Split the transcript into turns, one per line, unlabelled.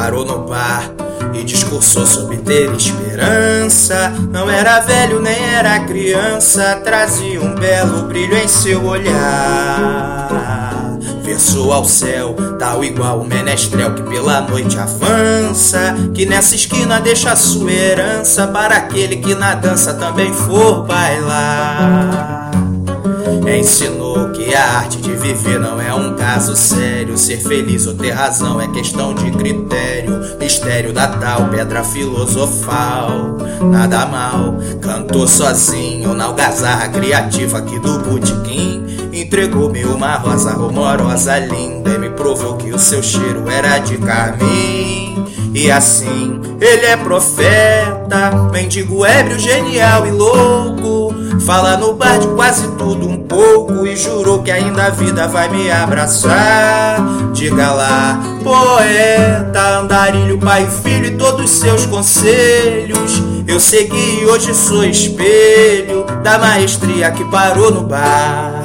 parou no bar e discursou sobre ter esperança. Não era velho nem era criança, trazia um belo brilho em seu olhar. Versou ao céu, tal igual o menestrel que pela noite avança. Que nessa esquina deixa sua herança para aquele que na dança também for bailar. Ensinou que a arte de viver não é um caso sério. Ser feliz ou ter razão é questão de critério. Mistério da tal pedra filosofal. Nada mal, cantou sozinho na algazarra criativa aqui do botequim. Entregou-me uma rosa rumorosa linda e me provou que o seu cheiro era de carmim. E assim, ele é profeta, mendigo ébrio, genial e louco. Fala no bar de quase pouco e jurou que ainda a vida vai me abraçar. Diga lá, poeta, andarilho, pai e filho e todos seus conselhos. Eu segui e hoje sou espelho da maestria que parou no bar.